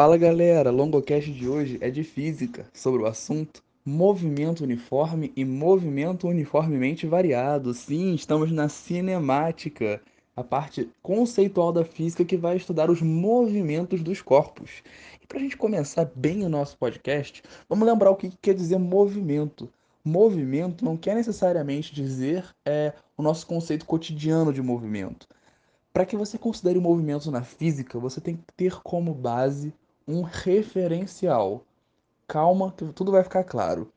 Fala galera, longocast de hoje é de física, sobre o assunto movimento uniforme e movimento uniformemente variado. Sim, estamos na cinemática, a parte conceitual da física que vai estudar os movimentos dos corpos. E para a gente começar bem o nosso podcast, vamos lembrar o que quer dizer movimento. Movimento não quer necessariamente dizer é, o nosso conceito cotidiano de movimento. Para que você considere o movimento na física, você tem que ter como base um referencial. Calma, que tudo vai ficar claro.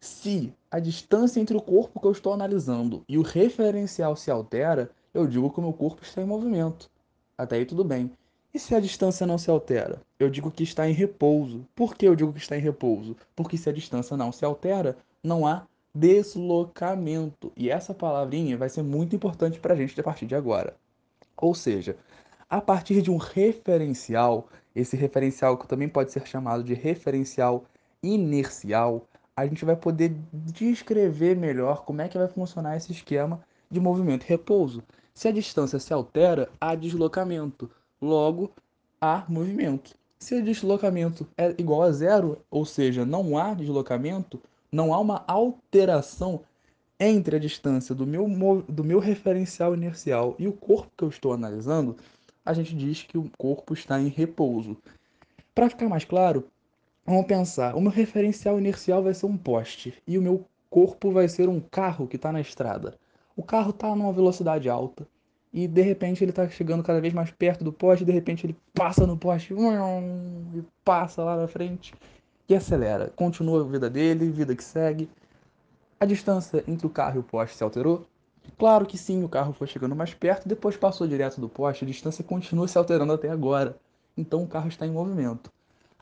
Se a distância entre o corpo que eu estou analisando e o referencial se altera, eu digo que o meu corpo está em movimento. Até aí tudo bem. E se a distância não se altera? Eu digo que está em repouso. Por que eu digo que está em repouso? Porque se a distância não se altera, não há deslocamento. E essa palavrinha vai ser muito importante para a gente a partir de agora. Ou seja, a partir de um referencial, esse referencial que também pode ser chamado de referencial inercial, a gente vai poder descrever melhor como é que vai funcionar esse esquema de movimento e repouso. Se a distância se altera, há deslocamento, logo há movimento. Se o deslocamento é igual a zero, ou seja, não há deslocamento, não há uma alteração entre a distância do meu, do meu referencial inercial e o corpo que eu estou analisando, a gente diz que o corpo está em repouso. Para ficar mais claro, vamos pensar: o meu referencial inercial vai ser um poste e o meu corpo vai ser um carro que está na estrada. O carro está numa velocidade alta e de repente ele está chegando cada vez mais perto do poste, de repente ele passa no poste e passa lá na frente e acelera. Continua a vida dele, vida que segue. A distância entre o carro e o poste se alterou? Claro que sim, o carro foi chegando mais perto, depois passou direto do poste, a distância continua se alterando até agora. Então o carro está em movimento.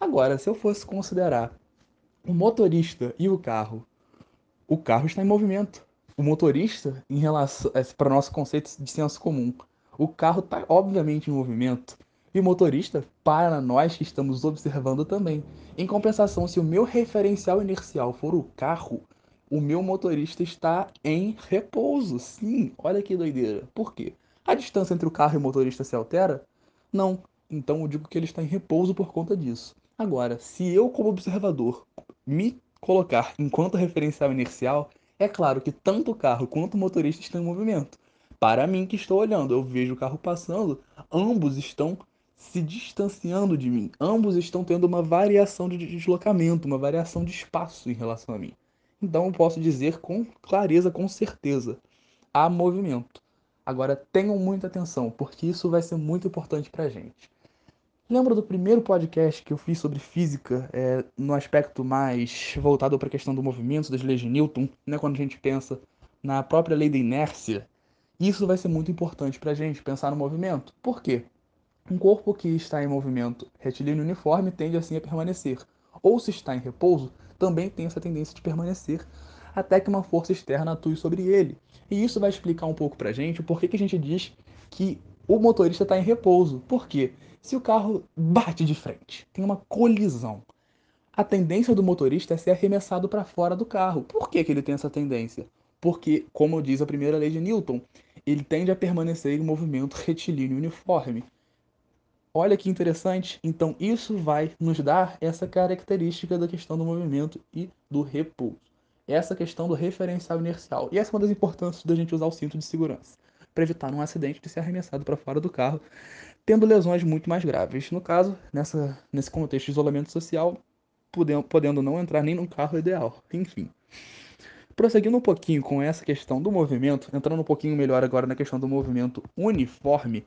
Agora, se eu fosse considerar o motorista e o carro, o carro está em movimento. O motorista, em relação é, para nosso conceito de senso comum, o carro está obviamente em movimento. E o motorista, para nós que estamos observando também. Em compensação, se o meu referencial inercial for o carro, o meu motorista está em repouso. Sim, olha que doideira. Por quê? A distância entre o carro e o motorista se altera? Não. Então eu digo que ele está em repouso por conta disso. Agora, se eu, como observador, me colocar enquanto referencial inercial, é claro que tanto o carro quanto o motorista estão em movimento. Para mim que estou olhando, eu vejo o carro passando, ambos estão se distanciando de mim. Ambos estão tendo uma variação de deslocamento, uma variação de espaço em relação a mim. Então posso dizer com clareza, com certeza, há movimento. Agora tenham muita atenção, porque isso vai ser muito importante para a gente. Lembra do primeiro podcast que eu fiz sobre física, é, no aspecto mais voltado para a questão do movimento, das leis de Newton, né, quando a gente pensa na própria lei da inércia? Isso vai ser muito importante para a gente pensar no movimento. Por quê? Um corpo que está em movimento retilíneo uniforme tende assim a permanecer, ou se está em repouso, também tem essa tendência de permanecer até que uma força externa atue sobre ele. E isso vai explicar um pouco pra gente o porquê que a gente diz que o motorista está em repouso. Por quê? Se o carro bate de frente, tem uma colisão, a tendência do motorista é ser arremessado para fora do carro. Por que, que ele tem essa tendência? Porque, como diz a primeira lei de Newton, ele tende a permanecer em movimento retilíneo uniforme. Olha que interessante. Então, isso vai nos dar essa característica da questão do movimento e do repouso. Essa questão do referencial inercial. E essa é uma das importâncias da gente usar o cinto de segurança para evitar um acidente de ser arremessado para fora do carro, tendo lesões muito mais graves. No caso, nessa, nesse contexto de isolamento social, podendo, podendo não entrar nem no carro ideal. Enfim. Prosseguindo um pouquinho com essa questão do movimento, entrando um pouquinho melhor agora na questão do movimento uniforme,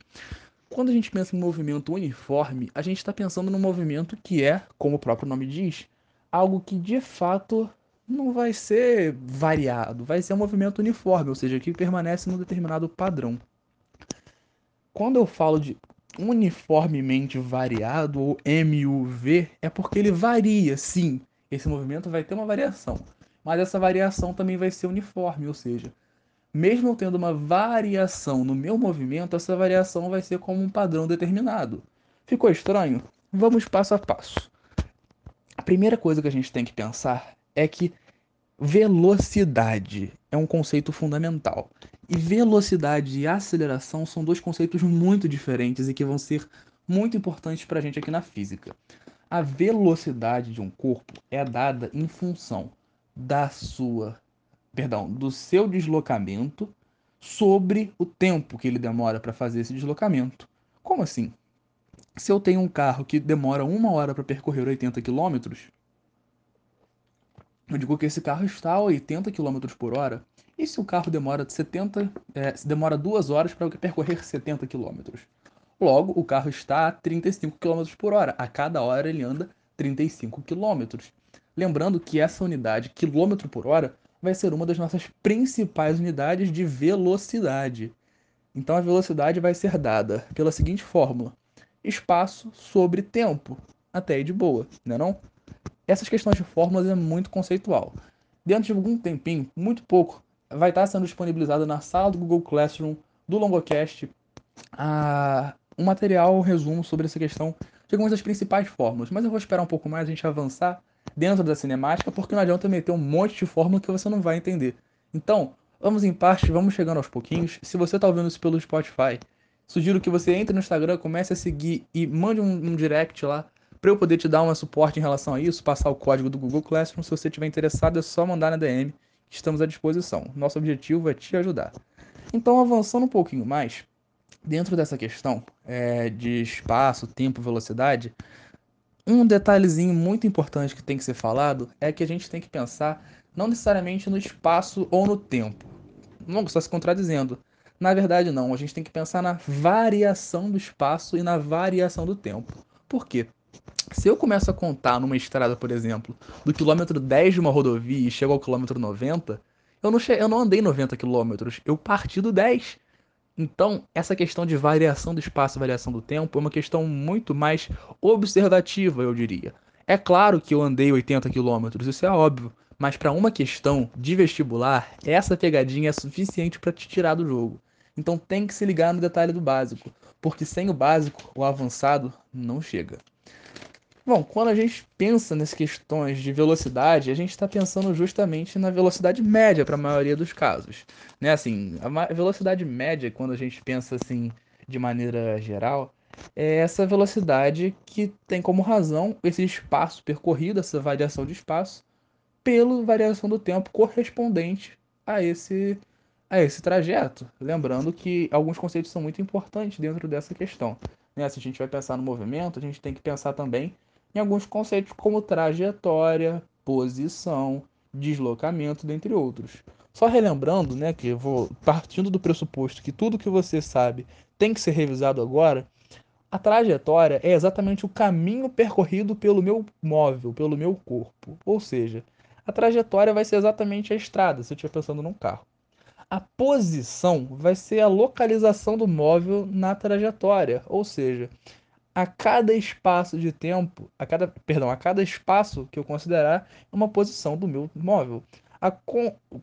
quando a gente pensa em movimento uniforme, a gente está pensando num movimento que é, como o próprio nome diz, algo que de fato não vai ser variado, vai ser um movimento uniforme, ou seja, que permanece num determinado padrão. Quando eu falo de uniformemente variado ou MUV, é porque ele varia, sim. Esse movimento vai ter uma variação, mas essa variação também vai ser uniforme, ou seja, mesmo tendo uma variação no meu movimento, essa variação vai ser como um padrão determinado. Ficou estranho? Vamos passo a passo. A primeira coisa que a gente tem que pensar é que velocidade é um conceito fundamental. E velocidade e aceleração são dois conceitos muito diferentes e que vão ser muito importantes para a gente aqui na física. A velocidade de um corpo é dada em função da sua, perdão, do seu deslocamento sobre o tempo que ele demora para fazer esse deslocamento. Como assim? Se eu tenho um carro que demora uma hora para percorrer 80 km, eu digo que esse carro está a 80 km por hora. E se o carro demora 70, é, demora duas horas para percorrer 70 km? Logo, o carro está a 35 km por hora. A cada hora ele anda 35 km. Lembrando que essa unidade, quilômetro por hora, vai ser uma das nossas principais unidades de velocidade. Então a velocidade vai ser dada pela seguinte fórmula: espaço sobre tempo. Até aí de boa, não é não? Essas questões de fórmulas é muito conceitual. Dentro de algum tempinho, muito pouco, vai estar sendo disponibilizado na sala do Google Classroom do Longocast a, um material, um resumo sobre essa questão de algumas das principais fórmulas. Mas eu vou esperar um pouco mais a gente avançar dentro da cinemática, porque não adianta meter um monte de fórmula que você não vai entender. Então, vamos em parte, vamos chegando aos pouquinhos. Se você está ouvindo isso pelo Spotify, sugiro que você entre no Instagram, comece a seguir e mande um, um direct lá para eu poder te dar um suporte em relação a isso, passar o código do Google Classroom. Se você estiver interessado, é só mandar na DM, estamos à disposição. Nosso objetivo é te ajudar. Então, avançando um pouquinho mais, dentro dessa questão é, de espaço, tempo, velocidade, um detalhezinho muito importante que tem que ser falado é que a gente tem que pensar não necessariamente no espaço ou no tempo. Não está se contradizendo. Na verdade, não. A gente tem que pensar na variação do espaço e na variação do tempo. Por quê? Se eu começo a contar numa estrada, por exemplo, do quilômetro 10 de uma rodovia e chego ao quilômetro 90, eu não, che... eu não andei 90 quilômetros, eu parti do 10. Então, essa questão de variação do espaço e variação do tempo é uma questão muito mais observativa, eu diria. É claro que eu andei 80 km, isso é óbvio, mas para uma questão de vestibular, essa pegadinha é suficiente para te tirar do jogo. Então tem que se ligar no detalhe do básico, porque sem o básico, o avançado não chega. Bom, quando a gente pensa nessas questões de velocidade, a gente está pensando justamente na velocidade média para a maioria dos casos. Né? Assim, a velocidade média, quando a gente pensa assim de maneira geral, é essa velocidade que tem como razão esse espaço percorrido, essa variação de espaço, pela variação do tempo correspondente a esse a esse trajeto. Lembrando que alguns conceitos são muito importantes dentro dessa questão. Né? Se a gente vai pensar no movimento, a gente tem que pensar também em alguns conceitos como trajetória, posição, deslocamento, dentre outros. Só relembrando, né, que vou partindo do pressuposto que tudo que você sabe tem que ser revisado agora, a trajetória é exatamente o caminho percorrido pelo meu móvel, pelo meu corpo. Ou seja, a trajetória vai ser exatamente a estrada, se eu estiver pensando num carro. A posição vai ser a localização do móvel na trajetória, ou seja, a cada espaço de tempo, a cada, perdão, a cada espaço que eu considerar uma posição do meu móvel. A,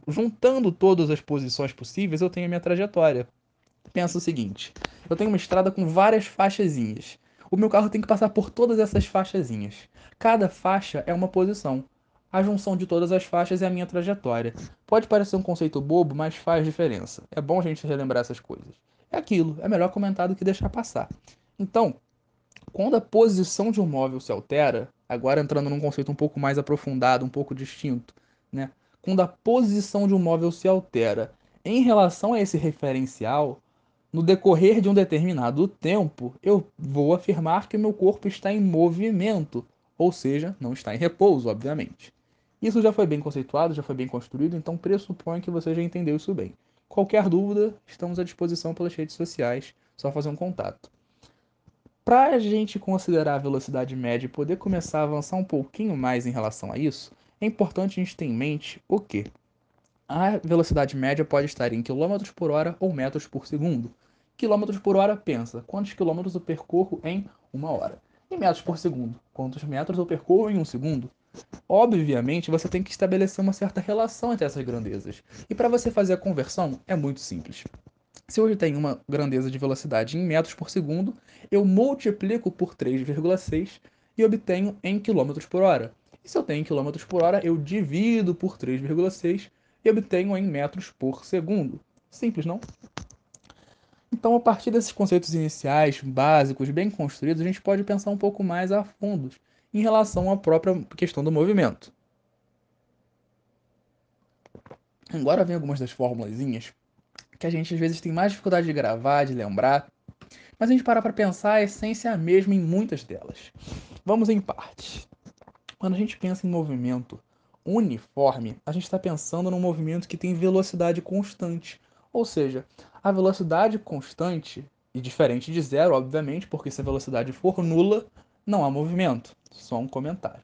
juntando todas as posições possíveis, eu tenho a minha trajetória. Pensa o seguinte: eu tenho uma estrada com várias faixazinhas. O meu carro tem que passar por todas essas faixazinhas. Cada faixa é uma posição. A junção de todas as faixas é a minha trajetória. Pode parecer um conceito bobo, mas faz diferença. É bom a gente relembrar essas coisas. É aquilo, é melhor comentar do que deixar passar. Então, quando a posição de um móvel se altera, agora entrando num conceito um pouco mais aprofundado, um pouco distinto, né? Quando a posição de um móvel se altera em relação a esse referencial, no decorrer de um determinado tempo, eu vou afirmar que o meu corpo está em movimento, ou seja, não está em repouso, obviamente. Isso já foi bem conceituado, já foi bem construído, então pressuponho que você já entendeu isso bem. Qualquer dúvida, estamos à disposição pelas redes sociais, só fazer um contato. Para a gente considerar a velocidade média e poder começar a avançar um pouquinho mais em relação a isso, é importante a gente ter em mente o que? A velocidade média pode estar em km por hora ou metros por segundo. Quilômetros por hora, pensa, quantos quilômetros eu percorro em uma hora? Em metros por segundo, quantos metros eu percorro em um segundo? Obviamente, você tem que estabelecer uma certa relação entre essas grandezas. E para você fazer a conversão, é muito simples. Se hoje tem uma grandeza de velocidade em metros por segundo, eu multiplico por 3,6 e obtenho em quilômetros por hora. E se eu tenho em quilômetros por hora, eu divido por 3,6 e obtenho em metros por segundo. Simples, não? Então, a partir desses conceitos iniciais, básicos, bem construídos, a gente pode pensar um pouco mais a fundo em relação à própria questão do movimento. Agora vem algumas das formulazinhas que a gente às vezes tem mais dificuldade de gravar, de lembrar, mas a gente para para pensar, a essência é a mesma em muitas delas. Vamos em partes. Quando a gente pensa em movimento uniforme, a gente está pensando num movimento que tem velocidade constante. Ou seja, a velocidade constante, e diferente de zero, obviamente, porque se a velocidade for nula, não há movimento. Só um comentário.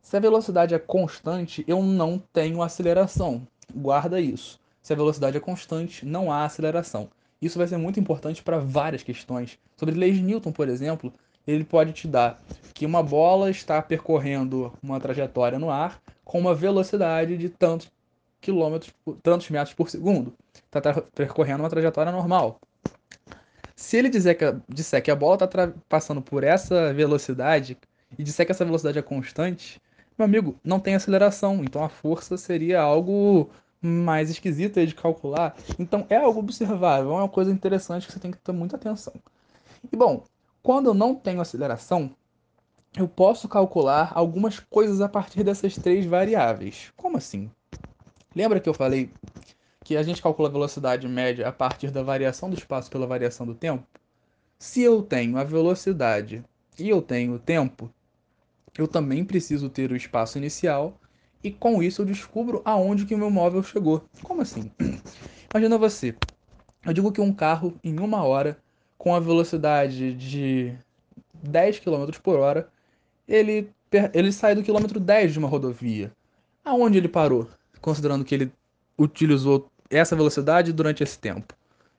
Se a velocidade é constante, eu não tenho aceleração. Guarda isso. Se a velocidade é constante, não há aceleração. Isso vai ser muito importante para várias questões. Sobre leis de Newton, por exemplo, ele pode te dar que uma bola está percorrendo uma trajetória no ar com uma velocidade de tantos quilômetros, tantos metros por segundo. Está percorrendo uma trajetória normal. Se ele dizer que, disser que a bola está passando por essa velocidade e disser que essa velocidade é constante, meu amigo, não tem aceleração. Então a força seria algo mais esquisito de calcular. Então é algo observável, é uma coisa interessante que você tem que ter muita atenção. E bom, quando eu não tenho aceleração, eu posso calcular algumas coisas a partir dessas três variáveis. Como assim? Lembra que eu falei que a gente calcula a velocidade média a partir da variação do espaço pela variação do tempo? Se eu tenho a velocidade e eu tenho o tempo, eu também preciso ter o espaço inicial e com isso eu descubro aonde que o meu móvel chegou. Como assim? Imagina você, eu digo que um carro em uma hora com a velocidade de 10 km por hora, ele, ele sai do quilômetro 10 de uma rodovia. Aonde ele parou? Considerando que ele utilizou essa velocidade durante esse tempo.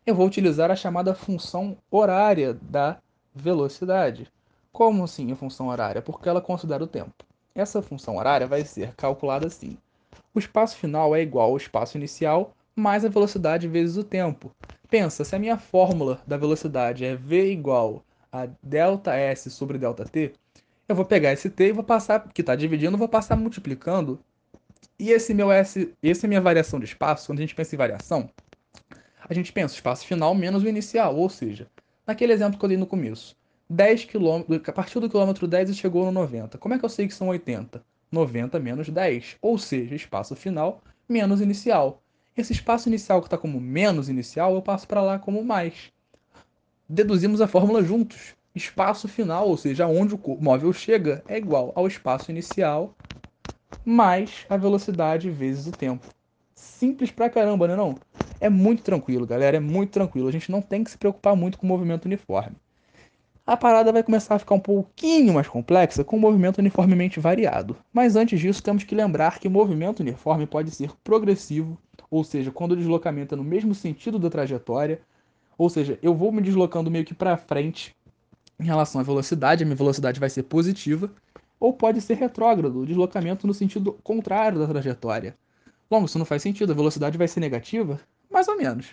Eu vou utilizar a chamada função horária da velocidade. Como assim a função horária? Porque ela considera o tempo. Essa função horária vai ser calculada assim. O espaço final é igual ao espaço inicial mais a velocidade vezes o tempo. Pensa, se a minha fórmula da velocidade é v igual a ΔS sobre ΔT, eu vou pegar esse t e vou passar, que está dividindo, vou passar multiplicando. E esse meu S, essa é minha variação de espaço, quando a gente pensa em variação, a gente pensa o espaço final menos o inicial, ou seja, naquele exemplo que eu dei no começo. 10 km, a partir do quilômetro 10 e chegou no 90. Como é que eu sei que são 80? 90 menos 10, ou seja, espaço final menos inicial. Esse espaço inicial que está como menos inicial, eu passo para lá como mais. Deduzimos a fórmula juntos. Espaço final, ou seja, onde o móvel chega, é igual ao espaço inicial mais a velocidade vezes o tempo. Simples pra caramba, né não? É muito tranquilo, galera, é muito tranquilo. A gente não tem que se preocupar muito com o movimento uniforme a parada vai começar a ficar um pouquinho mais complexa com o movimento uniformemente variado. Mas antes disso, temos que lembrar que o movimento uniforme pode ser progressivo, ou seja, quando o deslocamento é no mesmo sentido da trajetória, ou seja, eu vou me deslocando meio que para frente em relação à velocidade, a minha velocidade vai ser positiva, ou pode ser retrógrado, o deslocamento no sentido contrário da trajetória. Bom, isso não faz sentido, a velocidade vai ser negativa? Mais ou menos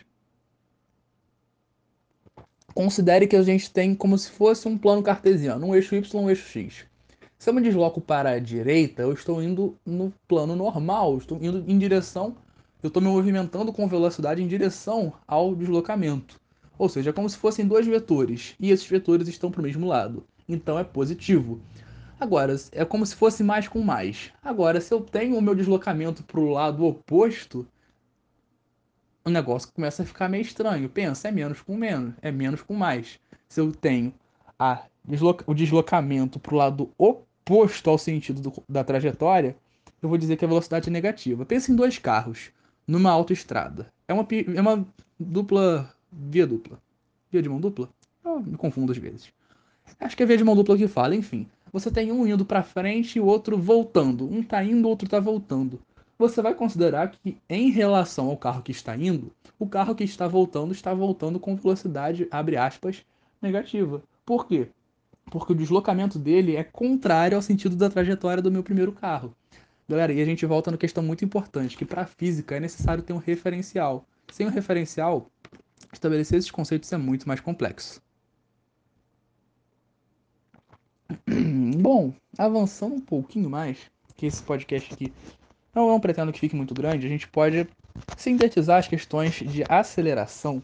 considere que a gente tem como se fosse um plano cartesiano, um eixo Y, um eixo X. Se eu me desloco para a direita, eu estou indo no plano normal, estou indo em direção, eu estou me movimentando com velocidade em direção ao deslocamento. Ou seja, é como se fossem dois vetores, e esses vetores estão para o mesmo lado. Então é positivo. Agora, é como se fosse mais com mais. Agora, se eu tenho o meu deslocamento para o lado oposto, o negócio começa a ficar meio estranho. Pensa, é menos com menos, é menos com mais. Se eu tenho a desloca o deslocamento para o lado oposto ao sentido do, da trajetória, eu vou dizer que a velocidade é negativa. Pensa em dois carros numa autoestrada. É uma, é uma dupla. via dupla. Via de mão dupla? Eu me confundo às vezes. Acho que é via de mão dupla que fala, enfim. Você tem um indo para frente e o outro voltando. Um tá indo, o outro tá voltando você vai considerar que, em relação ao carro que está indo, o carro que está voltando está voltando com velocidade, abre aspas, negativa. Por quê? Porque o deslocamento dele é contrário ao sentido da trajetória do meu primeiro carro. Galera, e a gente volta na questão muito importante, que para a física é necessário ter um referencial. Sem um referencial, estabelecer esses conceitos é muito mais complexo. Bom, avançando um pouquinho mais, que esse podcast aqui não, não pretendo que fique muito grande, a gente pode sintetizar as questões de aceleração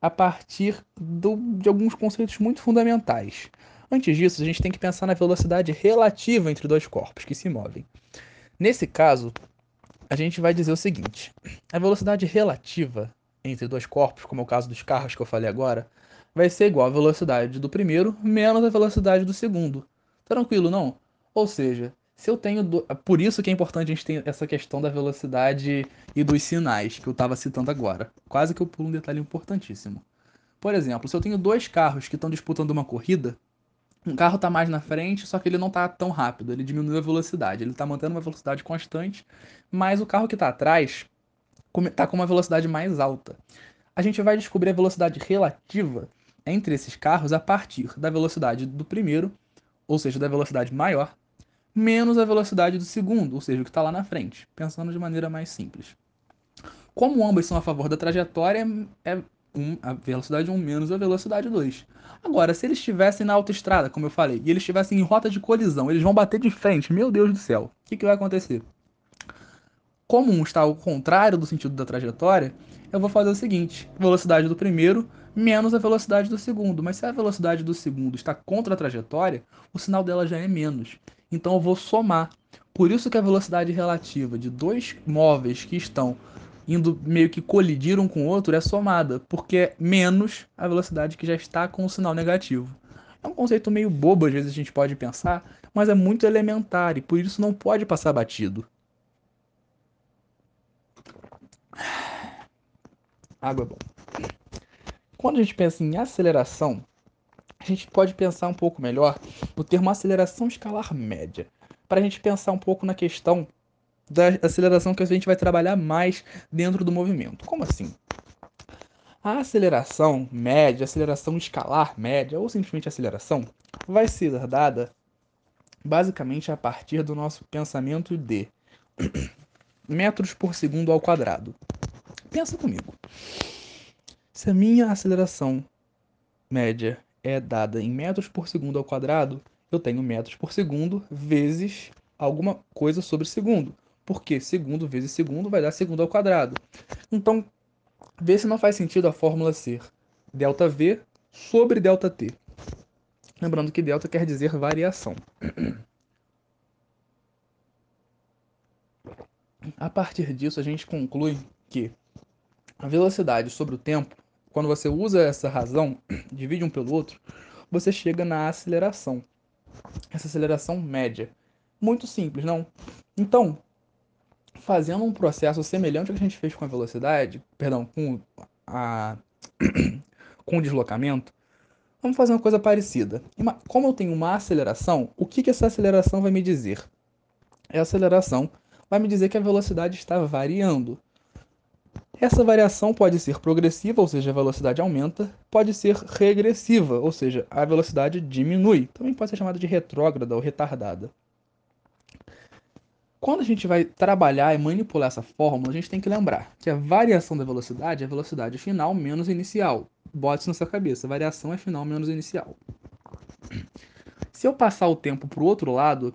a partir do, de alguns conceitos muito fundamentais. Antes disso, a gente tem que pensar na velocidade relativa entre dois corpos que se movem. Nesse caso, a gente vai dizer o seguinte: a velocidade relativa entre dois corpos, como é o caso dos carros que eu falei agora, vai ser igual à velocidade do primeiro menos a velocidade do segundo. Tranquilo, não? Ou seja, se eu tenho. Do... Por isso que é importante a gente ter essa questão da velocidade e dos sinais que eu estava citando agora. Quase que eu pulo um detalhe importantíssimo. Por exemplo, se eu tenho dois carros que estão disputando uma corrida, um carro está mais na frente, só que ele não está tão rápido, ele diminui a velocidade, ele está mantendo uma velocidade constante, mas o carro que está atrás está com uma velocidade mais alta. A gente vai descobrir a velocidade relativa entre esses carros a partir da velocidade do primeiro, ou seja, da velocidade maior, menos a velocidade do segundo, ou seja, o que está lá na frente, pensando de maneira mais simples. Como ambos são a favor da trajetória, é a velocidade 1 menos a velocidade 2. Agora, se eles estivessem na autoestrada, como eu falei, e eles estivessem em rota de colisão, eles vão bater de frente, meu Deus do céu, o que, que vai acontecer? Como um está ao contrário do sentido da trajetória, eu vou fazer o seguinte: velocidade do primeiro menos a velocidade do segundo. Mas se a velocidade do segundo está contra a trajetória, o sinal dela já é menos. Então eu vou somar. Por isso que a velocidade relativa de dois móveis que estão indo meio que colidir um com o outro é somada, porque é menos a velocidade que já está com o sinal negativo. É um conceito meio bobo, às vezes a gente pode pensar, mas é muito elementar e por isso não pode passar batido. Água é bom. Quando a gente pensa em aceleração, a gente pode pensar um pouco melhor no termo aceleração escalar média, para a gente pensar um pouco na questão da aceleração que a gente vai trabalhar mais dentro do movimento. Como assim? A aceleração média, aceleração escalar média ou simplesmente aceleração vai ser dada basicamente a partir do nosso pensamento de metros por segundo ao quadrado. Pensa comigo. Se a minha aceleração média é dada em metros por segundo ao quadrado, eu tenho metros por segundo vezes alguma coisa sobre segundo. Porque segundo vezes segundo vai dar segundo ao quadrado. Então, vê se não faz sentido a fórmula ser ΔV sobre ΔT. Lembrando que delta quer dizer variação. A partir disso, a gente conclui que a velocidade sobre o tempo, quando você usa essa razão, divide um pelo outro, você chega na aceleração. Essa aceleração média. Muito simples, não? Então, fazendo um processo semelhante ao que a gente fez com a velocidade, perdão, com a com o deslocamento, vamos fazer uma coisa parecida. Como eu tenho uma aceleração, o que, que essa aceleração vai me dizer? Essa aceleração vai me dizer que a velocidade está variando. Essa variação pode ser progressiva, ou seja, a velocidade aumenta, pode ser regressiva, ou seja, a velocidade diminui. Também pode ser chamada de retrógrada ou retardada. Quando a gente vai trabalhar e manipular essa fórmula, a gente tem que lembrar que a variação da velocidade é a velocidade final menos inicial. Bote isso na sua cabeça, variação é final menos inicial. Se eu passar o tempo para o outro lado,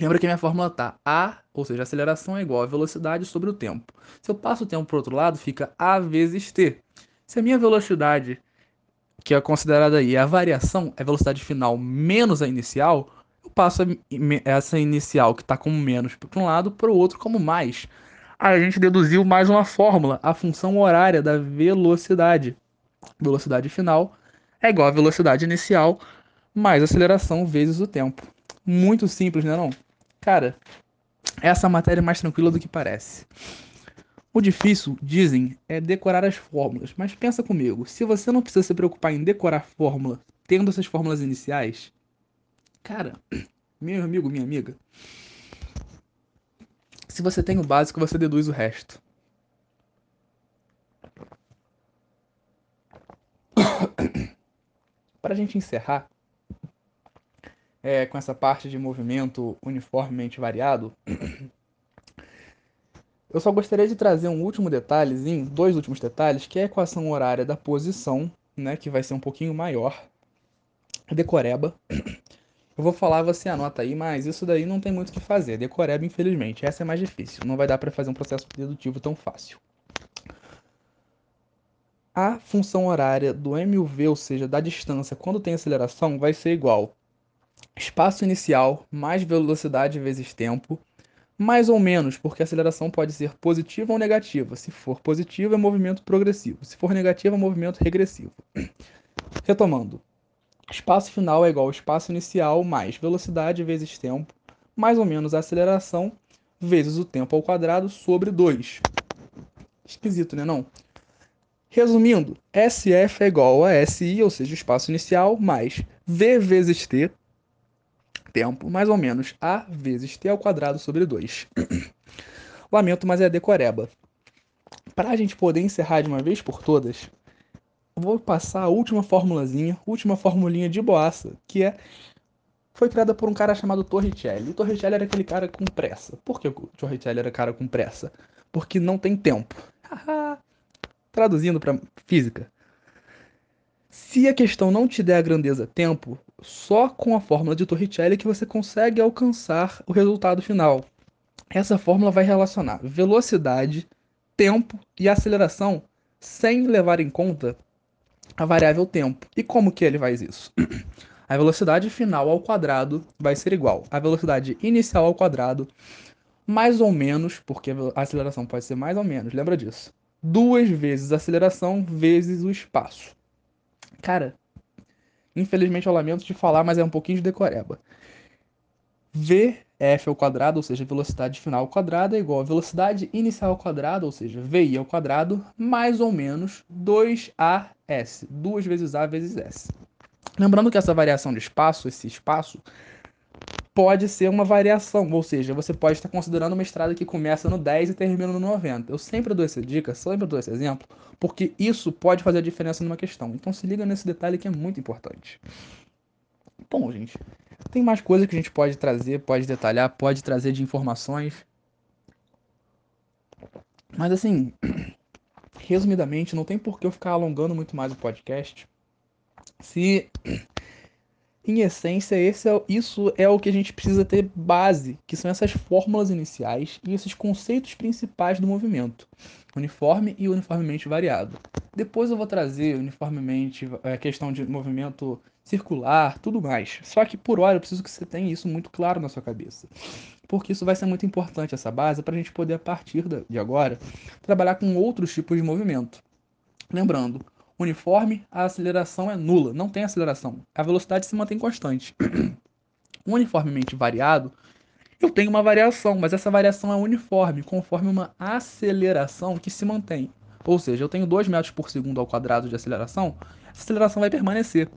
lembra que a minha fórmula tá A, ou seja, aceleração é igual a velocidade sobre o tempo. Se eu passo o tempo para o outro lado, fica A vezes T. Se a minha velocidade, que é considerada aí a variação, é a velocidade final menos a inicial, passo essa inicial que está como menos para um lado para o outro como mais. A gente deduziu mais uma fórmula, a função horária da velocidade. Velocidade final é igual a velocidade inicial mais aceleração vezes o tempo. Muito simples, né não? Cara, essa matéria é mais tranquila do que parece. O difícil, dizem, é decorar as fórmulas. Mas pensa comigo, se você não precisa se preocupar em decorar fórmula tendo essas fórmulas iniciais, Cara, meu amigo, minha amiga. Se você tem o básico, você deduz o resto. Para a gente encerrar é, com essa parte de movimento uniformemente variado, eu só gostaria de trazer um último detalhezinho, dois últimos detalhes, que é a equação horária da posição, né, que vai ser um pouquinho maior, decoreba, eu vou falar, você anota aí, mas isso daí não tem muito o que fazer. Decoreba, infelizmente. Essa é mais difícil. Não vai dar para fazer um processo dedutivo tão fácil. a função horária do MUV, ou seja, da distância, quando tem aceleração, vai ser igual espaço inicial mais velocidade vezes tempo, mais ou menos, porque a aceleração pode ser positiva ou negativa. Se for positiva, é movimento progressivo. Se for negativa, é movimento regressivo. Retomando. Espaço final é igual ao espaço inicial mais velocidade vezes tempo, mais ou menos a aceleração, vezes o tempo ao quadrado sobre 2. Esquisito, né não? Resumindo, SF é igual a SI, ou seja, espaço inicial, mais V vezes T, tempo, mais ou menos A vezes T ao quadrado sobre 2. Lamento, mas é decoreba. Para a gente poder encerrar de uma vez por todas, vou passar a última formulazinha, última formulinha de boaça, que é foi criada por um cara chamado Torricelli. O Torricelli era aquele cara com pressa. Por que o Torricelli era cara com pressa? Porque não tem tempo. Traduzindo para física. Se a questão não te der a grandeza tempo, só com a fórmula de Torricelli que você consegue alcançar o resultado final. Essa fórmula vai relacionar velocidade, tempo e aceleração sem levar em conta a variável tempo. E como que ele faz isso? A velocidade final ao quadrado vai ser igual à velocidade inicial ao quadrado, mais ou menos, porque a aceleração pode ser mais ou menos, lembra disso? Duas vezes a aceleração vezes o espaço. Cara, infelizmente eu lamento de falar, mas é um pouquinho de decoreba. VF ao quadrado, ou seja, velocidade final ao quadrado, é igual a velocidade inicial ao quadrado, ou seja, VI ao quadrado, mais ou menos 2AS. Duas vezes A vezes S. Lembrando que essa variação de espaço, esse espaço, pode ser uma variação, ou seja, você pode estar considerando uma estrada que começa no 10 e termina no 90. Eu sempre dou essa dica, sempre dou esse exemplo, porque isso pode fazer a diferença numa questão. Então se liga nesse detalhe que é muito importante. Bom, gente, tem mais coisas que a gente pode trazer, pode detalhar, pode trazer de informações. Mas assim, resumidamente, não tem por que eu ficar alongando muito mais o podcast se em essência, é, isso é o que a gente precisa ter base, que são essas fórmulas iniciais e esses conceitos principais do movimento, uniforme e uniformemente variado. Depois eu vou trazer uniformemente a questão de movimento circular, tudo mais. Só que por hora eu preciso que você tenha isso muito claro na sua cabeça. Porque isso vai ser muito importante, essa base, para a gente poder, a partir de agora, trabalhar com outros tipos de movimento. Lembrando, uniforme, a aceleração é nula, não tem aceleração. A velocidade se mantém constante. Uniformemente variado, eu tenho uma variação, mas essa variação é uniforme, conforme uma aceleração que se mantém. Ou seja, eu tenho 2 metros por segundo ao quadrado de aceleração, essa aceleração vai permanecer.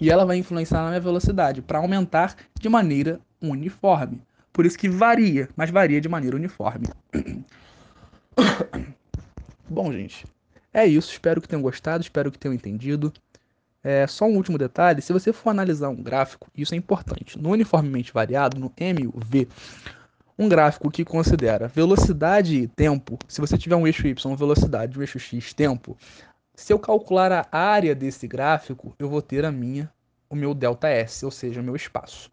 E ela vai influenciar na minha velocidade para aumentar de maneira uniforme. Por isso que varia, mas varia de maneira uniforme. Bom, gente, é isso, espero que tenham gostado, espero que tenham entendido. É, só um último detalhe, se você for analisar um gráfico, isso é importante. No uniformemente variado, no MUV, um gráfico que considera velocidade e tempo, se você tiver um eixo Y, velocidade, um eixo X, tempo, se eu calcular a área desse gráfico, eu vou ter a minha, o meu ΔS, ou seja, o meu espaço.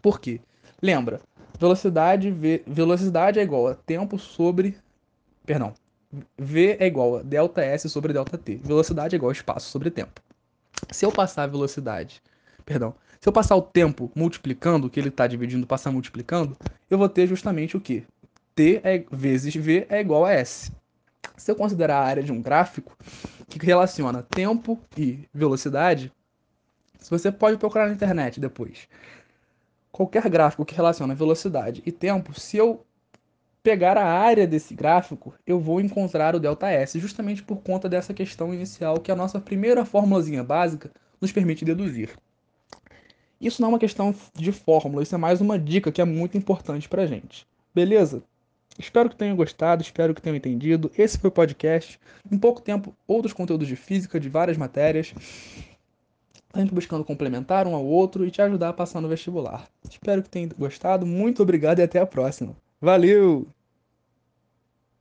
Por quê? Lembra, velocidade, velocidade é igual a tempo sobre, perdão, V é igual a delta S sobre delta T. Velocidade é igual a espaço sobre tempo. Se eu passar a velocidade, perdão, se eu passar o tempo multiplicando, que ele está dividindo, passar multiplicando, eu vou ter justamente o que? T é, vezes V é igual a S. Se eu considerar a área de um gráfico que relaciona tempo e velocidade, você pode procurar na internet depois. Qualquer gráfico que relaciona velocidade e tempo, se eu pegar a área desse gráfico, eu vou encontrar o ΔS, justamente por conta dessa questão inicial que a nossa primeira formulazinha básica nos permite deduzir. Isso não é uma questão de fórmula, isso é mais uma dica que é muito importante para a gente. Beleza? Espero que tenham gostado, espero que tenham entendido. Esse foi o podcast. Em pouco tempo, outros conteúdos de física, de várias matérias. Sempre buscando complementar um ao outro e te ajudar a passar no vestibular. Espero que tenham gostado. Muito obrigado e até a próxima. Valeu!